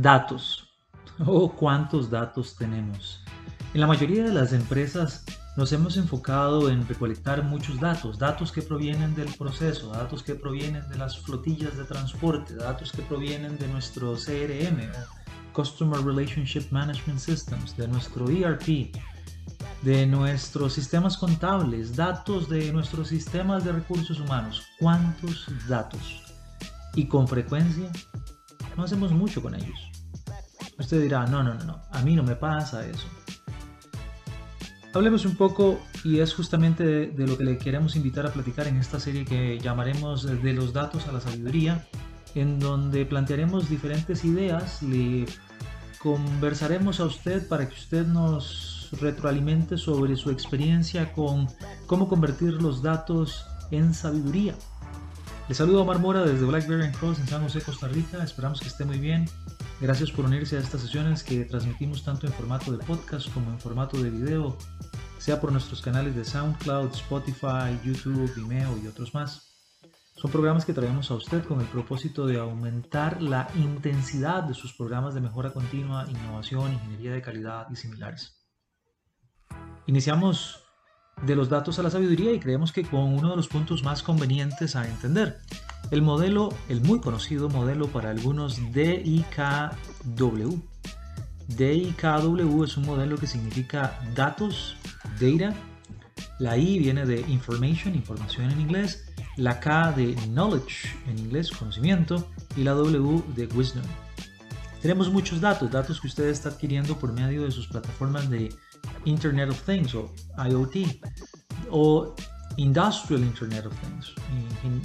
Datos. Oh, cuántos datos tenemos. En la mayoría de las empresas nos hemos enfocado en recolectar muchos datos, datos que provienen del proceso, datos que provienen de las flotillas de transporte, datos que provienen de nuestro CRM, Customer Relationship Management Systems, de nuestro ERP, de nuestros sistemas contables, datos de nuestros sistemas de recursos humanos. ¿Cuántos datos? Y con frecuencia no hacemos mucho con ellos. Usted dirá, no, no, no, no, a mí no me pasa eso. Hablemos un poco, y es justamente de, lo que le queremos invitar a platicar en esta serie que llamaremos De los datos a la sabiduría, en donde plantearemos diferentes ideas, le conversaremos a usted para que usted nos retroalimente sobre su experiencia con cómo convertir los datos en sabiduría. Le saludo a Omar Mora desde Blackberry Cross en San José, Costa Rica. Esperamos que esté muy bien. Gracias por unirse a estas sesiones que transmitimos tanto en formato de podcast como en formato de video, sea por nuestros canales de SoundCloud, Spotify, YouTube, Vimeo y otros más. Son programas que traemos a usted con el propósito de aumentar la intensidad de sus programas de mejora continua, innovación, ingeniería de calidad y similares. Iniciamos de los datos a la sabiduría y creemos que con uno de los puntos más convenientes a entender, el modelo, el muy conocido modelo para algunos DIKW. DIKW es un modelo que significa datos, data. La I viene de information, información en inglés. La K de knowledge en inglés, conocimiento. Y la W de wisdom. Tenemos muchos datos, datos que usted está adquiriendo por medio de sus plataformas de Internet of Things o IoT o Industrial Internet of Things.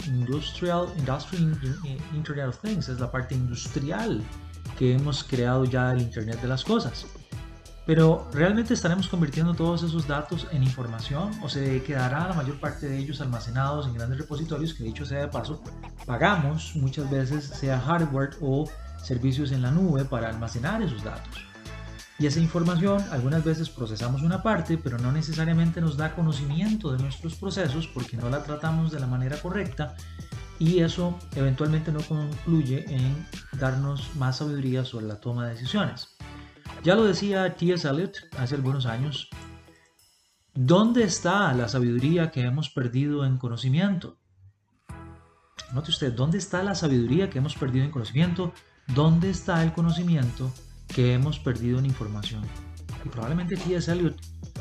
Industrial, Industrial Internet of Things es la parte industrial que hemos creado ya el Internet de las cosas. Pero ¿realmente estaremos convirtiendo todos esos datos en información o se quedará la mayor parte de ellos almacenados en grandes repositorios que dicho sea de paso, pagamos muchas veces sea hardware o servicios en la nube para almacenar esos datos? Y esa información algunas veces procesamos una parte, pero no necesariamente nos da conocimiento de nuestros procesos porque no la tratamos de la manera correcta y eso eventualmente no concluye en darnos más sabiduría sobre la toma de decisiones. Ya lo decía T.S. Eliot hace algunos años, ¿dónde está la sabiduría que hemos perdido en conocimiento? Note usted, ¿dónde está la sabiduría que hemos perdido en conocimiento? ¿Dónde está el conocimiento que hemos perdido en información. Y probablemente T.S. Eliot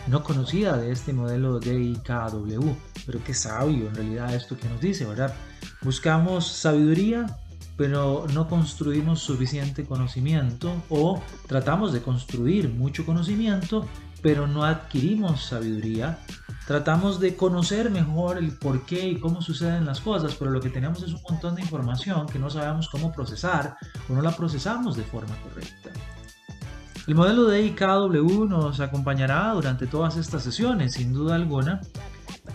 no conocía de este modelo de IKW, pero qué sabio en realidad esto que nos dice, ¿verdad? Buscamos sabiduría, pero no construimos suficiente conocimiento o tratamos de construir mucho conocimiento, pero no adquirimos sabiduría. Tratamos de conocer mejor el por qué y cómo suceden las cosas, pero lo que tenemos es un montón de información que no sabemos cómo procesar o no la procesamos de forma correcta. El modelo de IKW nos acompañará durante todas estas sesiones, sin duda alguna,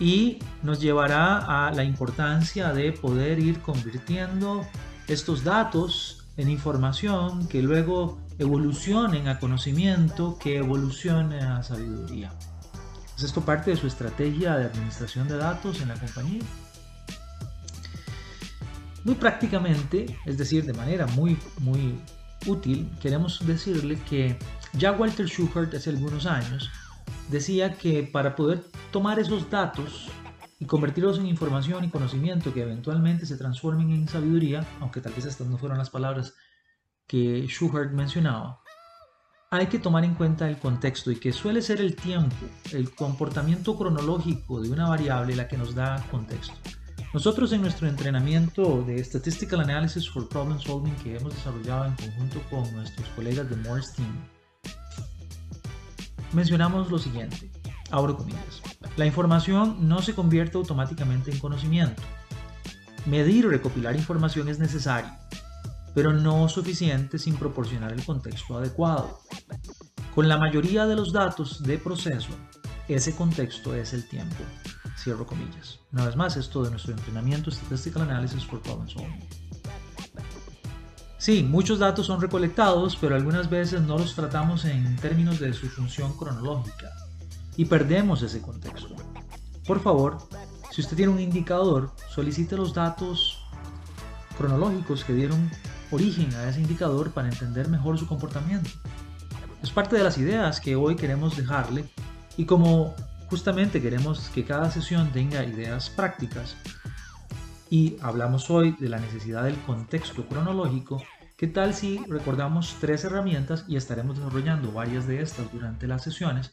y nos llevará a la importancia de poder ir convirtiendo estos datos en información que luego evolucionen a conocimiento, que evolucione a sabiduría. ¿Es esto parte de su estrategia de administración de datos en la compañía? Muy prácticamente, es decir, de manera muy, muy útil, queremos decirle que ya Walter Schuchart hace algunos años decía que para poder tomar esos datos y convertirlos en información y conocimiento que eventualmente se transformen en sabiduría, aunque tal vez estas no fueron las palabras que Schuchart mencionaba, hay que tomar en cuenta el contexto y que suele ser el tiempo, el comportamiento cronológico de una variable la que nos da contexto. Nosotros en nuestro entrenamiento de Statistical Analysis for Problem Solving que hemos desarrollado en conjunto con nuestros colegas de Morse Team, mencionamos lo siguiente. Abro comillas. La información no se convierte automáticamente en conocimiento. Medir o recopilar información es necesario, pero no suficiente sin proporcionar el contexto adecuado. Con la mayoría de los datos de proceso, ese contexto es el tiempo. Cierro comillas. Una vez más, esto de nuestro entrenamiento Statistical Analysis for Problem Solving. Sí, muchos datos son recolectados, pero algunas veces no los tratamos en términos de su función cronológica y perdemos ese contexto. Por favor, si usted tiene un indicador, solicite los datos cronológicos que dieron origen a ese indicador para entender mejor su comportamiento. Es parte de las ideas que hoy queremos dejarle y como justamente queremos que cada sesión tenga ideas prácticas y hablamos hoy de la necesidad del contexto cronológico, ¿qué tal si recordamos tres herramientas y estaremos desarrollando varias de estas durante las sesiones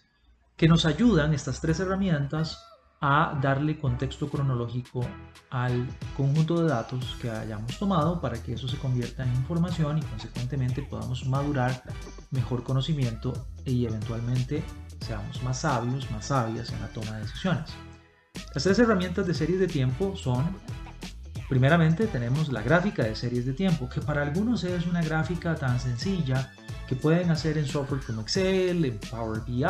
que nos ayudan estas tres herramientas a darle contexto cronológico al conjunto de datos que hayamos tomado para que eso se convierta en información y consecuentemente podamos madurar mejor conocimiento y eventualmente seamos más sabios, más sabias en la toma de decisiones. Las tres herramientas de series de tiempo son, primeramente tenemos la gráfica de series de tiempo, que para algunos es una gráfica tan sencilla que pueden hacer en software como Excel, en Power BI,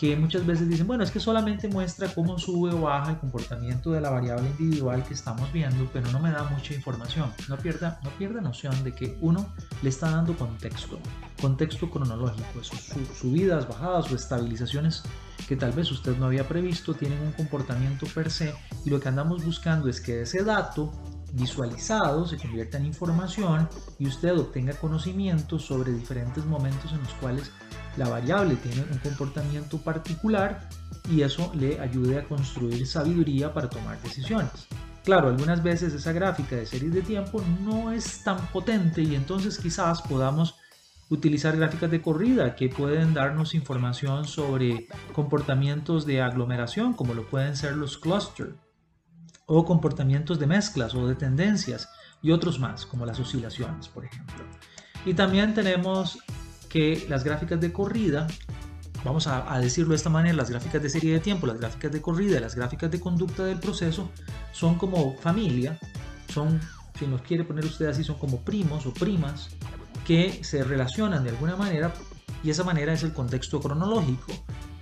que muchas veces dicen, bueno, es que solamente muestra cómo sube o baja el comportamiento de la variable individual que estamos viendo, pero no me da mucha información. No pierda, no pierda noción de que uno le está dando contexto, contexto cronológico, esos subidas, bajadas o estabilizaciones que tal vez usted no había previsto tienen un comportamiento per se y lo que andamos buscando es que ese dato visualizado se convierta en información y usted obtenga conocimiento sobre diferentes momentos en los cuales la variable tiene un comportamiento particular y eso le ayude a construir sabiduría para tomar decisiones. Claro, algunas veces esa gráfica de series de tiempo no es tan potente y entonces quizás podamos utilizar gráficas de corrida que pueden darnos información sobre comportamientos de aglomeración como lo pueden ser los clusters o comportamientos de mezclas o de tendencias y otros más como las oscilaciones por ejemplo. Y también tenemos que las gráficas de corrida, vamos a, decirlo de esta manera, las gráficas de serie de tiempo, las gráficas de corrida las gráficas de conducta del proceso son como familia, son, si nos quiere poner usted así, son como primos o primas que se relacionan de alguna manera y esa manera es el contexto cronológico.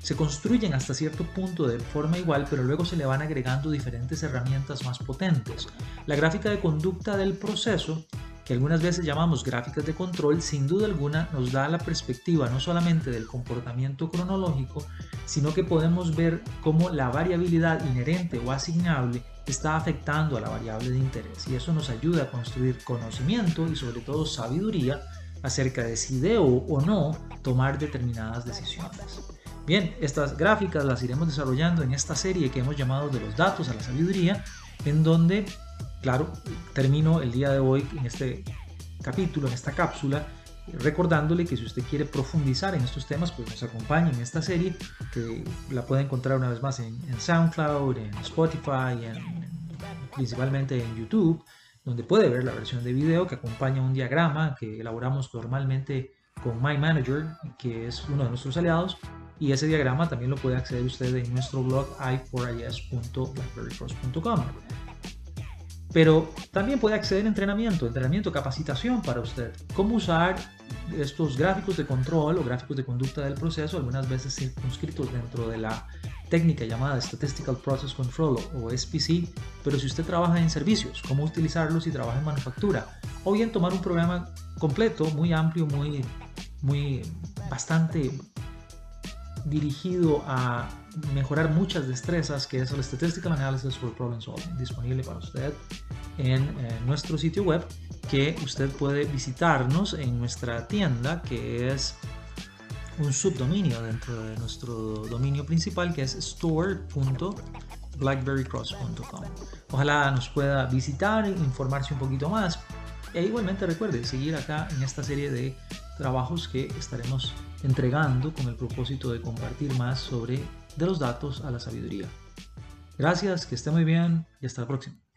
Se construyen hasta cierto punto de forma igual, pero luego se le van agregando diferentes herramientas más potentes. La gráfica de conducta del proceso que algunas veces llamamos gráficas de control, sin duda alguna nos da la perspectiva no solamente del comportamiento cronológico, sino que podemos ver cómo la variabilidad inherente o asignable está afectando a la variable de interés y eso nos ayuda a construir conocimiento y sobre todo sabiduría acerca de si debo o no tomar determinadas decisiones. Bien, estas gráficas las iremos desarrollando en esta serie que hemos llamado de los datos a la sabiduría, en donde Claro, termino el día de hoy en este capítulo, en esta cápsula, recordándole que si usted quiere profundizar en estos temas, pues nos acompañe en esta serie, que la puede encontrar una vez más en, SoundCloud, en Spotify, en, principalmente en YouTube, donde puede ver la versión de video que acompaña un diagrama que elaboramos normalmente con My Manager, que es uno de nuestros aliados, y ese diagrama también lo puede acceder usted en nuestro blog i4is.blackberrycross.com pero también puede acceder a entrenamiento, entrenamiento, capacitación para usted. Cómo usar estos gráficos de control o gráficos de conducta del proceso, algunas veces circunscritos dentro de la técnica llamada Statistical Process Control o SPC, pero si usted trabaja en servicios, cómo utilizarlos si trabaja en manufactura, o bien tomar un programa completo, muy amplio, muy, muy bastante dirigido a mejorar muchas destrezas que es el Statistical Analysis for Problem Solving, disponible para usted en, nuestro sitio web que usted puede visitarnos en nuestra tienda que es un subdominio dentro de nuestro dominio principal que es store.blackberrycross.com. Ojalá nos pueda visitar e informarse un poquito más. E igualmente recuerde seguir acá en esta serie de trabajos que estaremos entregando con el propósito de compartir más sobre de los datos a la sabiduría. Gracias, que esté muy bien y hasta la próxima.